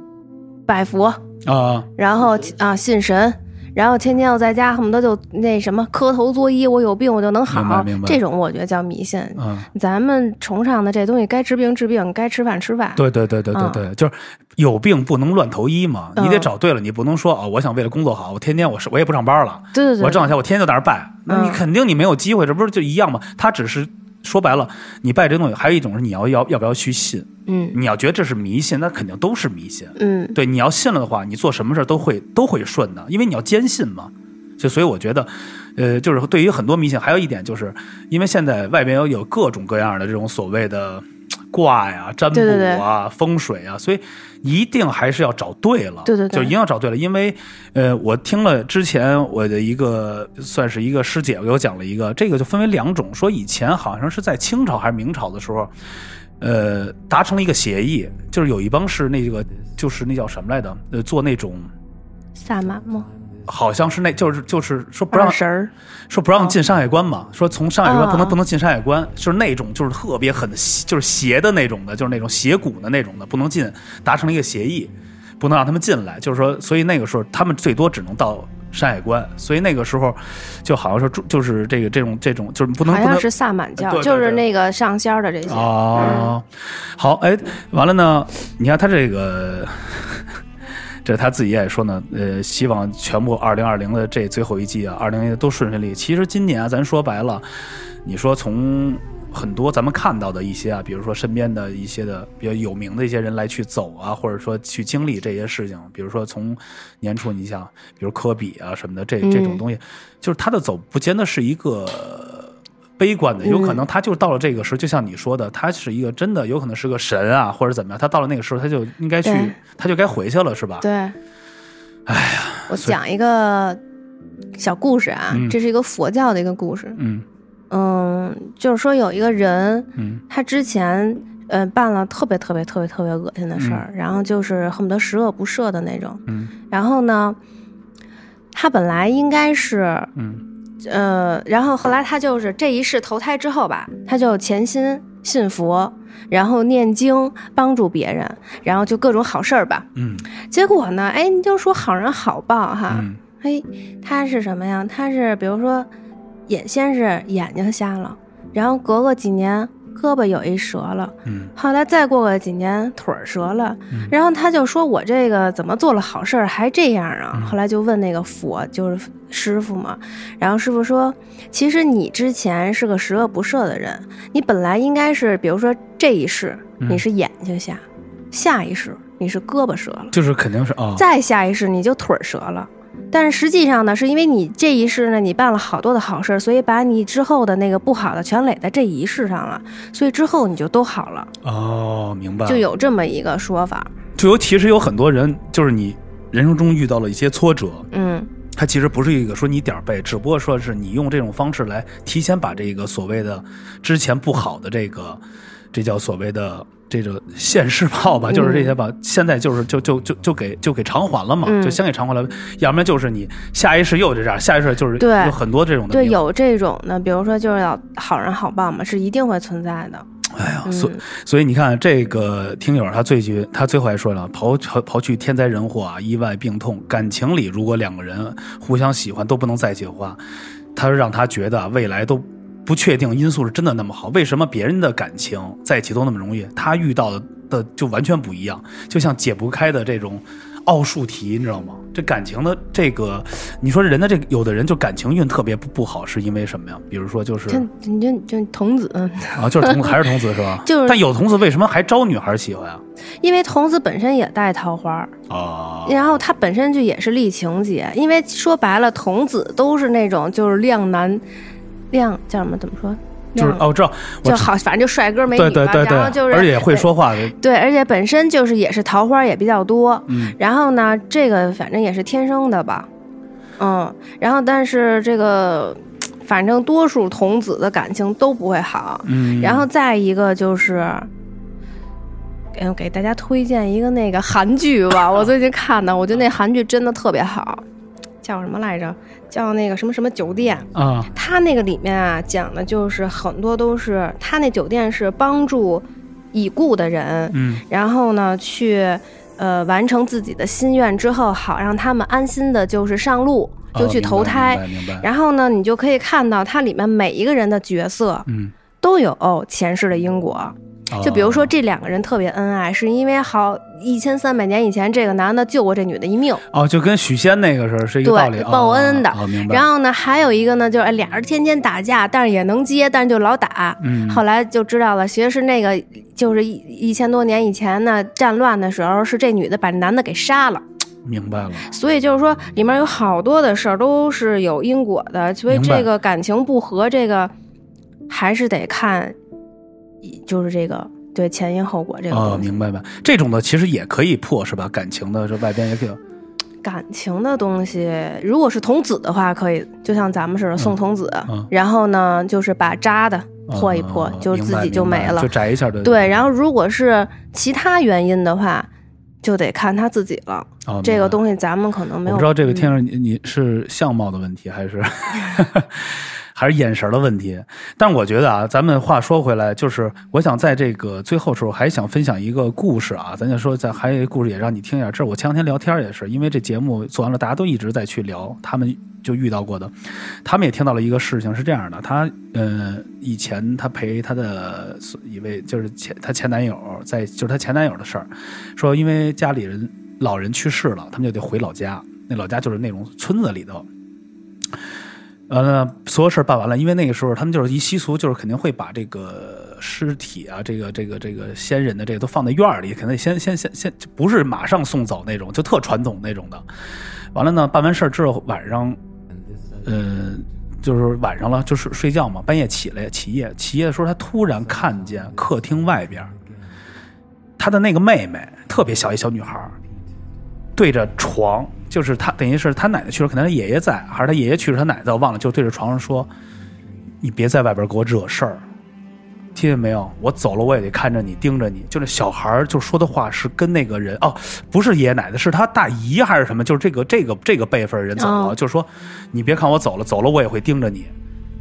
Speaker 2: 拜佛，
Speaker 1: 啊。
Speaker 2: 然后啊信神，然后天天要在家恨不得就那什么磕头作揖，我有病我就能好这种我觉得叫迷信。
Speaker 1: 嗯，
Speaker 2: 咱们崇尚的这东西，该治病治病，该吃饭吃饭。
Speaker 1: 对对对对对对，就是有病不能乱投医嘛，
Speaker 2: 嗯
Speaker 1: 你得找对了，你不能说啊、我想为了工作好，我天天我是我也不上班了，
Speaker 2: 对对对，
Speaker 1: 我挣钱我天天就在那儿拜，那你
Speaker 2: 嗯
Speaker 1: 肯定你没有机会，这不是就一样吗？他只是说白了，你拜这东西，还有一种是你要要要不要去信，
Speaker 2: 嗯
Speaker 1: 你要觉得这是迷信，那肯定都是迷信。
Speaker 2: 嗯
Speaker 1: 对，你要信了的话，你做什么事儿都会都会顺的，因为你要坚信嘛。就所以我觉得，呃，就是对于很多迷信，还有一点就是，因为现在外边有有各种各样的这种所谓的 卦呀、占卜
Speaker 2: 对对对
Speaker 1: 啊、风水啊，所以一定还是要找对了。
Speaker 2: 对对对
Speaker 1: 就一定要找对了，因为呃，我听了之前我的一个算是一个师姐给我讲了一个，这个就分为两种，说以前好像是在清朝还是明朝的时候。呃，达成了一个协议，就是有一帮是那个，就是那叫什么来着？呃，做那种
Speaker 2: 萨满吗？
Speaker 1: 好像是那，就是就是说不让
Speaker 2: 神儿，
Speaker 1: 说不让进山海关嘛，说从山海关不能
Speaker 2: 啊
Speaker 1: 不能进山海关，就是那种就是特别狠的，就是邪的那种的，就是那种邪骨的那种的，不能进，达成了一个协议，不能让他们进来，就是说，所以那个时候他们最多只能到山海关，所以那个时候就好像说就是这个这种这种就是不能
Speaker 2: 好像是萨满教，
Speaker 1: 对对
Speaker 2: 就是那个上仙的这些。
Speaker 1: 哦，好，哎，完了呢，你看他这个。这他自己也说呢，呃，希望全部二零二零的这最后一季啊，二零都顺顺利利。其实今年啊，咱说白了，你说从很多咱们看到的一些啊，比如说身边的一些的比较有名的一些人来去走啊，或者说去经历这些事情，比如说从年初你像，比如科比啊什么的，这这种东西，就是他的走不见得是一个悲观的，有可能他就到了这个时候，就像你说的，他是一个真的有可能是个神啊，或者怎么样，他到了那个时候，他就应该去，他就该回去了，是吧？
Speaker 2: 对，
Speaker 1: 哎呀，
Speaker 2: 我讲一个小故事啊，
Speaker 1: 嗯。
Speaker 2: 这是一个佛教的一个故事。
Speaker 1: 嗯。
Speaker 2: 嗯，就是说有一个人，
Speaker 1: 嗯。
Speaker 2: 他之前呃办了特别特别特别特别恶心的事儿，然后就是恨不得十恶不赦的那种。
Speaker 1: 嗯。
Speaker 2: 然后呢，他本来应该是
Speaker 1: 嗯
Speaker 2: 呃，然后后来他就是这一世投胎之后吧，他就潜心信佛，然后念经帮助别人，然后就各种好事儿吧。
Speaker 1: 嗯
Speaker 2: 结果呢，哎，你就说好人好报哈，
Speaker 1: 嗯
Speaker 2: 嘿，他是什么呀？他是比如说，眼先是眼睛瞎了，然后隔个几年胳膊有一折了，
Speaker 1: 嗯
Speaker 2: 后来再过个几年腿儿折了，
Speaker 1: 嗯
Speaker 2: 然后他就说我这个怎么做了好事儿还这样啊？
Speaker 1: 嗯
Speaker 2: 后来就问那个佛，就是师傅嘛，然后师傅说，其实你之前是个十恶不赦的人，你本来应该是，比如说这一世
Speaker 1: 嗯
Speaker 2: 你是眼睛瞎，下一世你是胳膊折了。
Speaker 1: 就是肯定是啊，
Speaker 2: 再下一世你就腿儿折了。但是实际上呢，是因为你这一世呢，你办了好多的好事儿，所以把你之后的那个不好的全垒在这一世上了，所以之后你就都好了，
Speaker 1: 哦，明白，
Speaker 2: 就有这么一个说法。
Speaker 1: 就有其实有很多人，就是你人生中遇到了一些挫折，
Speaker 2: 嗯，
Speaker 1: 它其实不是一个说你点儿背，只不过说是你用这种方式来提前把这个所谓的之前不好的这个，这叫所谓的这个现世报吧，
Speaker 2: 嗯。
Speaker 1: 就是这些吧，现在就是就就就就给就给偿还了嘛，
Speaker 2: 嗯。
Speaker 1: 就先给偿还了，要不然就是你下一世又这样，下一世就是
Speaker 2: 对
Speaker 1: 有很多这种的
Speaker 2: 对，
Speaker 1: 病。
Speaker 2: 有这种的，比如说就是要好人好报嘛，是一定会存在的。
Speaker 1: 哎呀，
Speaker 2: 嗯。
Speaker 1: 所所以你看，这个听友他最句，他最后还说了，刨刨刨去天灾人祸啊、意外病痛，感情里如果两个人互相喜欢都不能在一起的话，他让他觉得未来都不确定因素是真的那么好。为什么别人的感情在一起都那么容易，他遇到的的就完全不一样？就像解不开的这种奥数题，你知道吗？这感情的这个，你说人的这个，有的人就感情运特别不不好，是因为什么呀？比如说就是
Speaker 2: 就你就就童子，
Speaker 1: 啊，就是童子还是童子是吧？
Speaker 2: 就是
Speaker 1: 但有童子为什么还招女孩喜欢啊？
Speaker 2: 因为童子本身也带桃花，
Speaker 1: 啊，
Speaker 2: 然后他本身就也是历情节。因为说白了，童子都是那种就是靓男，靓叫什么？怎么说？靓
Speaker 1: 就是哦，我知道，
Speaker 2: 就好，反正就帅哥美女吧。
Speaker 1: 对对对对，
Speaker 2: 然后就是
Speaker 1: 而且会说话的，
Speaker 2: 对，而且本身就是也是桃花也比较多。
Speaker 1: 嗯
Speaker 2: 然后呢，这个反正也是天生的吧，嗯。然后但是这个，反正多数童子的感情都不会好。
Speaker 1: 嗯，
Speaker 2: 然后再一个就是。给给大家推荐一个那个韩剧吧，我最近看的，我觉得那韩剧真的特别好，叫什么来着？叫那个什么什么酒店。
Speaker 1: 啊，
Speaker 2: 他那个里面啊，讲的就是很多都是他那酒店是帮助已故的人，
Speaker 1: 嗯
Speaker 2: 然后呢去呃完成自己的心愿之后，好让他们安心的就是上路，就去
Speaker 1: 哦
Speaker 2: 投胎。然后呢，你就可以看到它里面每一个人的角色
Speaker 1: 嗯，
Speaker 2: 都有前世的因果。就比如说这两个人特别恩爱，是因为好一千三百年以前这个男的救过这女的一命。
Speaker 1: 哦，就跟许仙那个是是一个
Speaker 2: 对
Speaker 1: 道理，
Speaker 2: 报恩的。然后呢，还有一个呢，就是哎俩人天天打架，但是也能接，但是就老打。
Speaker 1: 嗯，
Speaker 2: 后来就知道了，其实是那个，就是一一千多年以前呢，战乱的时候，是这女的把男的给杀了。
Speaker 1: 明白了，
Speaker 2: 所以就是说，里面有好多的事儿都是有因果的，所以这个感情不和，这个还是得看，就是这个对前因后果这个
Speaker 1: 哦，明白吧？这种的其实也可以破是吧？感情的这外边也可以，
Speaker 2: 感情的东西，如果是童子的话，可以就像咱们似的送童子，
Speaker 1: 嗯
Speaker 2: 然后呢，就是把渣的破一破，
Speaker 1: 哦
Speaker 2: 就自己就没了
Speaker 1: 就。摘一下对
Speaker 2: 对，然后如果是其他原因的话，就得看他自己了。
Speaker 1: 哦
Speaker 2: 这个东西咱们可能没有。
Speaker 1: 我不知道这个
Speaker 2: 嗯
Speaker 1: 天上你你是相貌的问题还是 还是眼神的问题，但我觉得啊，咱们话说回来，就是我想在这个最后时候还想分享一个故事啊，咱就说在还有一个故事也让你听一下。这是我前两天聊天也是，因为这节目做完了，大家都一直在去聊他们就遇到过的，他们也听到了一个事情是这样的，他呃以前他陪他的一位就是前他前男友在就是他前男友的事儿，说因为家里人老人去世了，他们就得回老家，那老家就是那种村子里头。完了，所有事儿办完了，因为那个时候他们就是一习俗，就是肯定会把这个尸体啊，这个这个这个先人的这个都放在院里，肯定先先先先，不是马上送走那种，就特传统那种的。完了呢，办完事儿之后晚上，呃，就是晚上了，就是睡觉嘛，半夜起来起夜起夜的时候，他突然看见客厅外边，他的那个妹妹特别小一小女孩，对着床，就是他等于是他奶奶去了，可能他爷爷在，还是他爷爷去了，他奶奶在，我忘了，就对着床上说：“你别在外边给我惹事儿。”听见没有？我走了，我也得看着你，盯着你。就那小孩儿就说的话是跟那个人哦，不是爷爷奶奶，是他大姨还是什么？就是这个这个这个辈分人走了，
Speaker 2: 哦
Speaker 1: 就是说你别看我走了，走了我也会盯着你，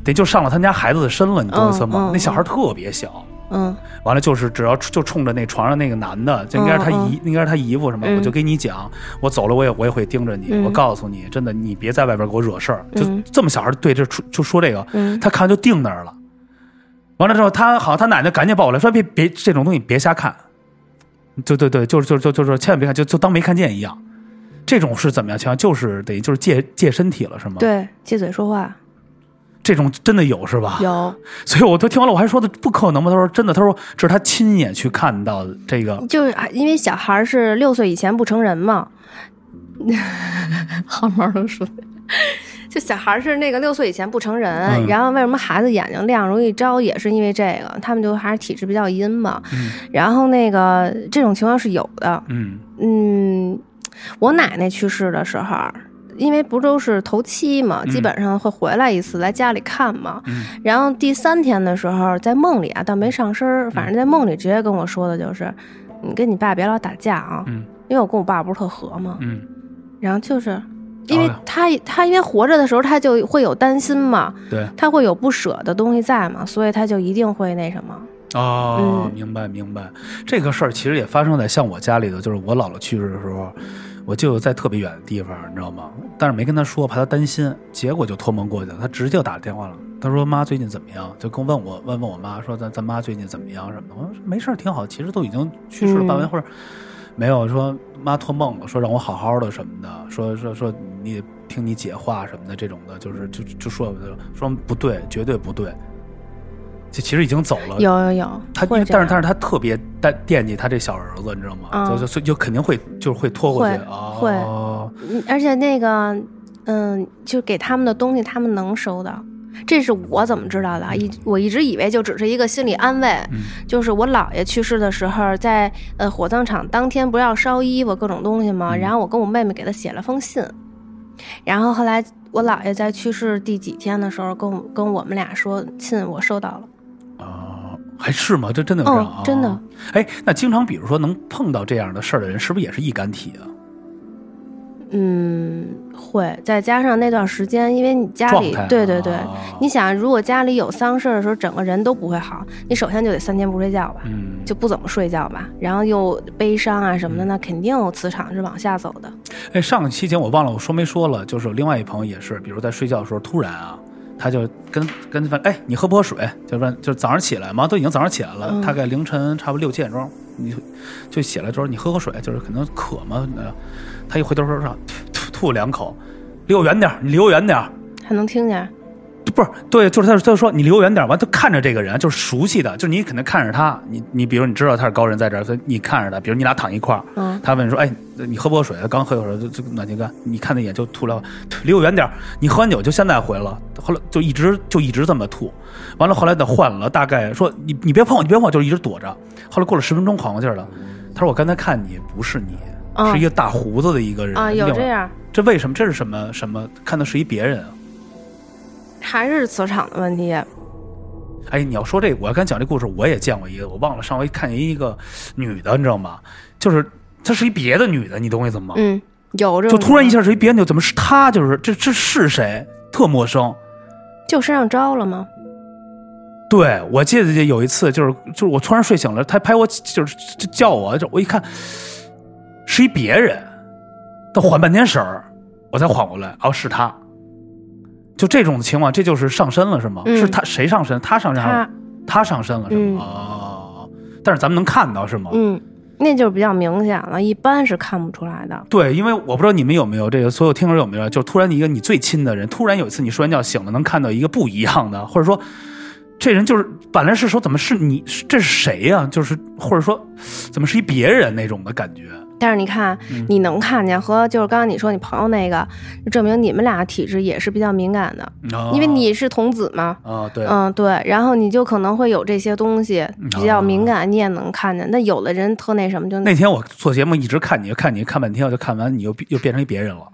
Speaker 1: 得就上了他家孩子的身了，你懂我意思吗？那小孩特别小，
Speaker 2: 嗯。
Speaker 1: 完了就是只要就冲着那床上那个男的，就应该是他姨，应该是他姨夫什么，
Speaker 2: 嗯
Speaker 1: 我就跟你讲，我走了我也我也会盯着你，
Speaker 2: 嗯。
Speaker 1: 我告诉你，真的你别在外边给我惹事儿，就
Speaker 2: 嗯。
Speaker 1: 这么小孩对这出就说这个，
Speaker 2: 嗯。
Speaker 1: 他看完就定那儿了。完了之后，他好像他奶奶赶紧抱过来说别别这种东西别瞎看，对对对，就是就是就就是千万别看，就就当没看见一样。这种是怎么样情况？就是等于就是借借身体了是吗？，
Speaker 2: 对，借嘴说话
Speaker 1: 这种真的有是吧？
Speaker 2: 有，
Speaker 1: 所以我都听完了，我还说的不可能吧？他说真的，他说这是他亲眼去看到的这个。
Speaker 2: 就是啊因为小孩是六岁以前不成人嘛，好毛都说。就小孩是那个六岁以前不成人，
Speaker 1: 嗯
Speaker 2: 然后为什么孩子眼睛亮容易招，也是因为这个，他们就还是体质比较阴嘛。
Speaker 1: 嗯
Speaker 2: 然后那个这种情况是有的，
Speaker 1: 嗯
Speaker 2: 嗯，我奶奶去世的时候，因为不都是头七嘛，
Speaker 1: 嗯
Speaker 2: 基本上会回来一次来家里看嘛。
Speaker 1: 嗯
Speaker 2: 然后第三天的时候，在梦里啊，倒没上身，反正在梦里直接跟我说的就是，你跟你爸别老打架啊，
Speaker 1: 嗯
Speaker 2: 因为我跟我爸不是特和嘛。
Speaker 1: 嗯
Speaker 2: 然后就是。因为
Speaker 1: 哦
Speaker 2: 他他因为活着的时候他就会有担心嘛，
Speaker 1: 对
Speaker 2: 他会有不舍的东西在嘛，所以他就一定会那什么。
Speaker 1: 哦，
Speaker 2: 嗯
Speaker 1: 明白明白。这个事儿其实也发生在像我家里头，就是我姥姥去世的时候，我舅舅在特别远的地方，你知道吗？但是没跟他说，怕他担心，结果就托梦过去了。他直接就打电话了，他说妈最近怎么样？就跟我问我问问我妈说咱咱妈最近怎么样什么的。我说没事儿，挺好，其实都已经去世了，
Speaker 2: 嗯
Speaker 1: 办完或者。没有说妈托梦了，说让我好好的什么的，说说说你听你姐话什么的，这种的，就是就就说说不对，绝对不对。这其实已经走了，
Speaker 2: 有有有，
Speaker 1: 他
Speaker 2: 会这样
Speaker 1: 但是但是他特别惦惦记他这小儿子，你知道吗？
Speaker 2: 嗯
Speaker 1: 就就所以就肯定会就是会拖过去
Speaker 2: 会
Speaker 1: 啊。哦
Speaker 2: 嗯而且那个，嗯，就给他们的东西，他们能收到。这是我怎么知道的啊？一我一直以为就只是一个心理安慰，
Speaker 1: 嗯
Speaker 2: 就是我姥爷去世的时候，在呃火葬场当天不是要烧衣服各种东西吗？
Speaker 1: 嗯
Speaker 2: 然后我跟我妹妹给他写了封信，然后后来我姥爷在去世第几天的时候，跟我跟我们俩说，信我收到了。
Speaker 1: 啊，还是吗？这真的有这样啊？
Speaker 2: 哦真的。
Speaker 1: 哎，那经常比如说能碰到这样的事儿的人，是不是也是易感体啊？
Speaker 2: 嗯，会再加上那段时间，因为你家里，对对对，
Speaker 1: 啊
Speaker 2: 你想，如果家里有丧事儿的时候，整个人都不会好。你首先就得三天不睡觉吧，
Speaker 1: 嗯，
Speaker 2: 就不怎么睡觉吧，然后又悲伤啊什么的，那肯定磁场是往下走的。
Speaker 1: 哎，上个期间我忘了我说没说了，就是有另外一朋友也是，比如在睡觉的时候突然啊，他就跟跟反哎，你喝不喝水？就问就早上起来嘛，都已经早上起来了，
Speaker 2: 嗯
Speaker 1: 大概凌晨差不多六七点钟，你就起来之后你喝口水，就是可能渴嘛，呃他一回头说上吐吐吐两口，离我远点儿，你离我远点儿。
Speaker 2: 还能听见，
Speaker 1: 不是对，就是他，他就说你离我远点儿，完他看着这个人就是熟悉的，就是你肯定看着他，你你比如你知道他是高人在这儿，所以你看着他，比如你俩躺一块儿，
Speaker 2: 嗯，
Speaker 1: 他问你说，哎，你喝不喝水？刚喝一会儿，就就暖气干，你看那眼就吐了，离我远点。你喝完酒就现在回了，后来就一直就一直这么吐，完了后来他换了，大概说你你别碰我，你别碰我，就是一直躲着。后来过了十分钟缓过劲儿了，他说我刚才看你不是你，
Speaker 2: 啊
Speaker 1: 是一个大胡子的一个人
Speaker 2: 啊，有这样，
Speaker 1: 这为什么？这是什么什么？看的是一别人啊？
Speaker 2: 还是磁场的问题。
Speaker 1: 哎，你要说这个，我要刚讲这故事，我也见过一个，我忘了上回看见一个女的，你知道吗？就是她是一别的女的，你懂我意思吗？
Speaker 2: 嗯，有这，
Speaker 1: 就突然一下是一别的女，怎么是她？就是这这是谁？特陌生。
Speaker 2: 就身上招了吗？
Speaker 1: 对，我记得有一次，就是就是我突然睡醒了，她拍我，就是就叫我，就我一看是一别人，她缓半天神儿，我才缓过来，哦，是她。就这种情况，这就是上身了是吗？
Speaker 2: 嗯
Speaker 1: 是他谁上身？他上身还是
Speaker 2: 他，
Speaker 1: 上身了是吗？但是咱们能看到是吗？
Speaker 2: 嗯，那就是比较明显了，一般是看不出来的。
Speaker 1: 对，因为我不知道你们有没有这个，所有听众有没有，就突然一个你最亲的人，突然有一次你睡完觉醒了，能看到一个不一样的，或者说这人就是本来是说怎么是你，这是谁呀、就是或者说怎么是一别人那种的感觉。
Speaker 2: 但是你看，
Speaker 1: 嗯
Speaker 2: 你能看见和就是刚刚你说你朋友那个，就证明你们俩体质也是比较敏感的，
Speaker 1: 哦
Speaker 2: 因为你是童子嘛。
Speaker 1: 啊，对，
Speaker 2: 嗯，对，然后你就可能会有这些东西比较敏感，你也能看见。那有的人特那什么，就
Speaker 1: 那天我做节目一直看你，看你看半天，我就看完你又又变成一别人了。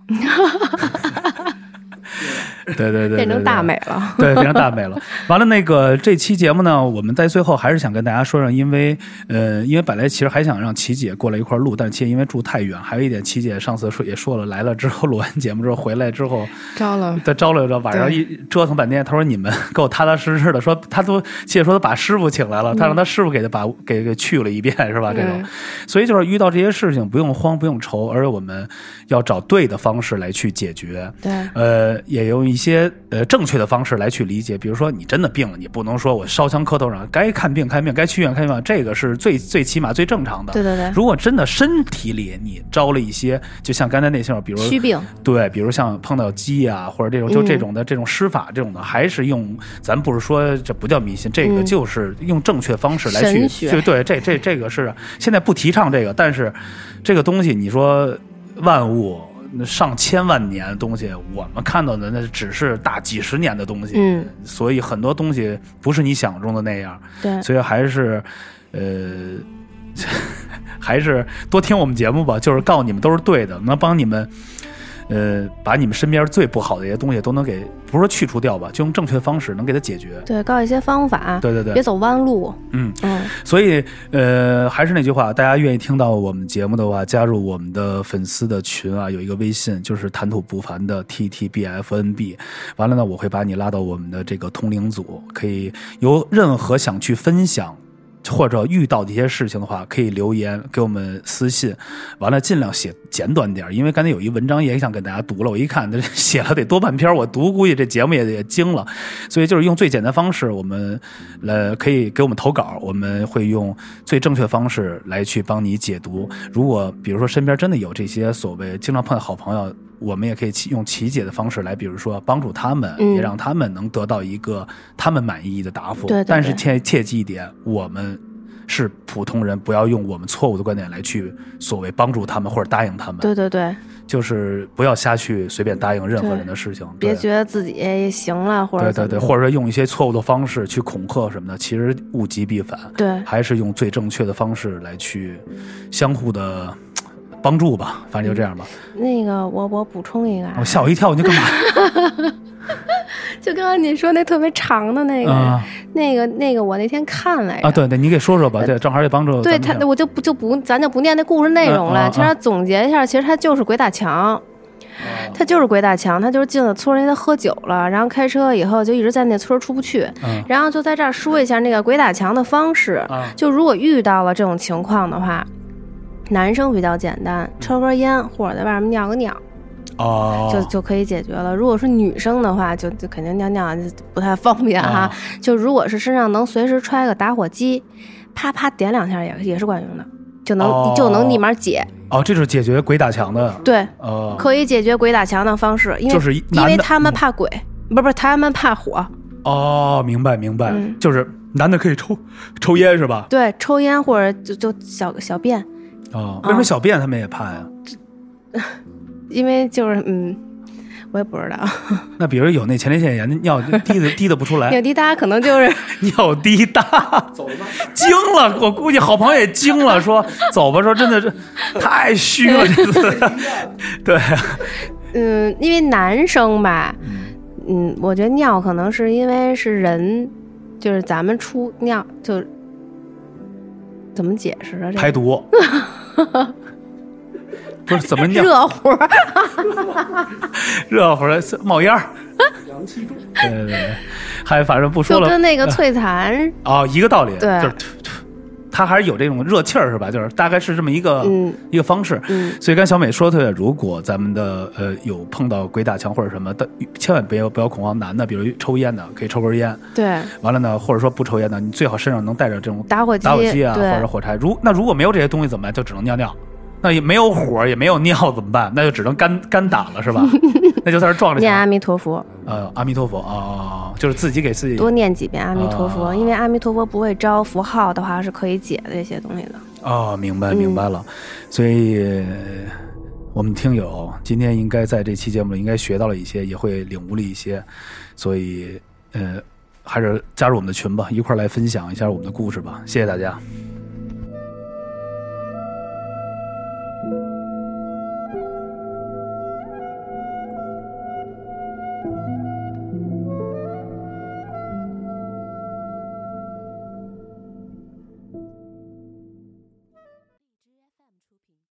Speaker 1: 对对对，
Speaker 2: 变成大美了。
Speaker 1: 对，变成大美了。完了，那个这期节目呢，我们在最后还是想跟大家说说，因为呃，因为本来其实还想让琪姐过来一块儿录，但是琪姐因为住太远，还有一点，琪姐上次说也说了，来了之后录完节目之后回来之后，
Speaker 2: 招了，
Speaker 1: 他招了招，晚上一 折腾半天，他说你们给我踏踏实实的，说他都琪姐说他把师傅请来了，他让他师傅给他把给给去了一遍，是吧？这种，
Speaker 2: 嗯
Speaker 1: 所以就是遇到这些事情不用慌，不用愁，而且我们要找对的方式来去解决。
Speaker 2: 对，
Speaker 1: 呃，也用一些呃正确的方式来去理解。比如说，你真的病了，你不能说我烧香磕头上，该看病看病，该去医院看医院，这个是最最起码最正常的。
Speaker 2: 对对对，
Speaker 1: 如果真的身体里你招了一些，就像刚才那些，比如
Speaker 2: 虚病，
Speaker 1: 对，比如像碰到鸡啊，或者这种就
Speaker 2: 嗯
Speaker 1: 这种的、这种施法这种的，还是用咱不是说这不叫迷信，这个
Speaker 2: 嗯
Speaker 1: 就是用正确方式来去对对，这这这个是现在不提倡这个，但是这个东西你说万物。上千万年的东西，我们看到的那只是大几十年的东西，
Speaker 2: 嗯，
Speaker 1: 所以很多东西不是你想中的那样，
Speaker 2: 对，
Speaker 1: 所以还是，呃，还是多听我们节目吧，就是告诉你们都是对的，能帮你们，呃，把你们身边最不好的一些东西都能给，不是说去除掉吧，就用正确的方式能给它解决。
Speaker 2: 对，告一些方法，
Speaker 1: 对对对
Speaker 2: 别，走弯路。
Speaker 1: 嗯，
Speaker 2: 嗯，
Speaker 1: 所以呃，还是那句话，大家愿意听到我们节目的话，加入我们的粉丝的群啊，有一个微信就是谈吐不凡的 T T B F N B。完了呢，我会把你拉到我们的这个通灵组，可以有任何想去分享。或者遇到的一些事情的话，可以留言给我们私信，完了尽量写简短点，因为刚才有一文章也想跟大家读了，我一看这 写了得多半篇，我读估计这节目也也精了，所以就是用最简单方式，我们呃可以给我们投稿，我们会用最正确方式来去帮你解读。如果比如说身边真的有这些所谓经常碰到好朋友，我们也可以用奇解的方式来，比如说帮助他们，
Speaker 2: 嗯。
Speaker 1: 也让他们能得到一个他们满意的答复。
Speaker 2: 对对
Speaker 1: 但是切切记一点，我们。是普通人，不要用我们错误的观点来去所谓帮助他们或者答应他们，
Speaker 2: 对对对，
Speaker 1: 就是不要瞎去随便答应任何人的事情，
Speaker 2: 别觉得自己行了，或者
Speaker 1: 对对对，或者说用一些错误的方式去恐吓什么的，其实物极必反，
Speaker 2: 对。
Speaker 1: 还是用最正确的方式来去相互的帮助吧。反正就这样吧。
Speaker 2: 那个我我补充一个啊，
Speaker 1: 我吓我一跳，你干嘛？
Speaker 2: 就刚刚你说那特别长的那个，
Speaker 1: 啊
Speaker 2: 那个那个我那天看来着
Speaker 1: 啊，对对，你给说说吧，对，正好也帮助
Speaker 2: 对他，我就不就不，咱就不念那故事内容了。
Speaker 1: 嗯嗯
Speaker 2: 其实总结一下，其实他就是鬼打墙，他就是鬼打墙，他就是进了村儿里，他喝酒了，然后开车以后就一直在那村儿出不去。
Speaker 1: 嗯
Speaker 2: 然后就在这儿说一下那个鬼打墙的方式，
Speaker 1: 啊
Speaker 2: 就如果遇到了这种情况的话。男生比较简单，抽根烟或者在外面尿个尿，
Speaker 1: 哦，
Speaker 2: 就就可以解决了。如果是女生的话，就就肯定尿尿就不太方便哈。
Speaker 1: 啊
Speaker 2: 就如果是身上能随时揣个打火机，啪啪点两下也也是管用的，就能、
Speaker 1: 哦
Speaker 2: 就能立马解。
Speaker 1: 哦，这是解决鬼打墙的，
Speaker 2: 对，
Speaker 1: 呃，
Speaker 2: 可以解决鬼打墙的方式，因为
Speaker 1: 就是
Speaker 2: 因为他们怕鬼，不是不是他们怕火。
Speaker 1: 哦，明白明白，
Speaker 2: 嗯
Speaker 1: 就是男的可以抽抽烟是吧？
Speaker 2: 对，抽烟或者就就小小便，
Speaker 1: 哦，为什么小便他们也怕呀？
Speaker 2: 因为就是嗯。我也不知道，
Speaker 1: 那比如有那前列腺炎，那尿滴的 滴的不出来，
Speaker 2: 尿滴答可能就是
Speaker 1: 尿滴大，走吧，惊了，我估计好朋友也惊了，说走吧，说真的是太虚了，这次，对，
Speaker 2: 嗯，因为男生吧，嗯，我觉得尿可能是因为是人，就是咱们出尿就怎么解释啊？这
Speaker 1: 排毒，不是 怎么尿，
Speaker 2: 热乎，
Speaker 1: 热乎的冒烟儿，阳气重，对对对，还反正不说了，
Speaker 2: 就跟那个脆蚕，
Speaker 1: 哦，一个道理，
Speaker 2: 对。
Speaker 1: 就是它还是有这种热气儿是吧？就是大概是这么一个、
Speaker 2: 嗯
Speaker 1: 一个方式。
Speaker 2: 嗯
Speaker 1: 所以刚小美说的特别，如果咱们的呃有碰到鬼打墙或者什么的，千万别不要恐慌。男的，比如抽烟的，可以抽根烟。
Speaker 2: 对，
Speaker 1: 完了呢，或者说不抽烟的，你最好身上能带着这种
Speaker 2: 打火机，
Speaker 1: 打火机啊，或者火柴。如那如果没有这些东西怎么办？就只能尿尿。那也没有火，也没有尿，怎么办？那就只能干干打了，是吧？那就在这撞着
Speaker 2: 念阿。弥陀佛，
Speaker 1: 呃，阿弥陀佛啊、就是自己给自己
Speaker 2: 多念几遍阿弥陀佛，
Speaker 1: 啊
Speaker 2: 因为阿弥陀佛不会招符号的话是可以解这些东西的。
Speaker 1: 哦，明白
Speaker 2: 嗯
Speaker 1: 明白了。所以呃我们听友今天应该在这期节目里应该学到了一些，也会领悟了一些，所以呃，还是加入我们的群吧，一块儿来分享一下我们的故事吧。谢谢大家。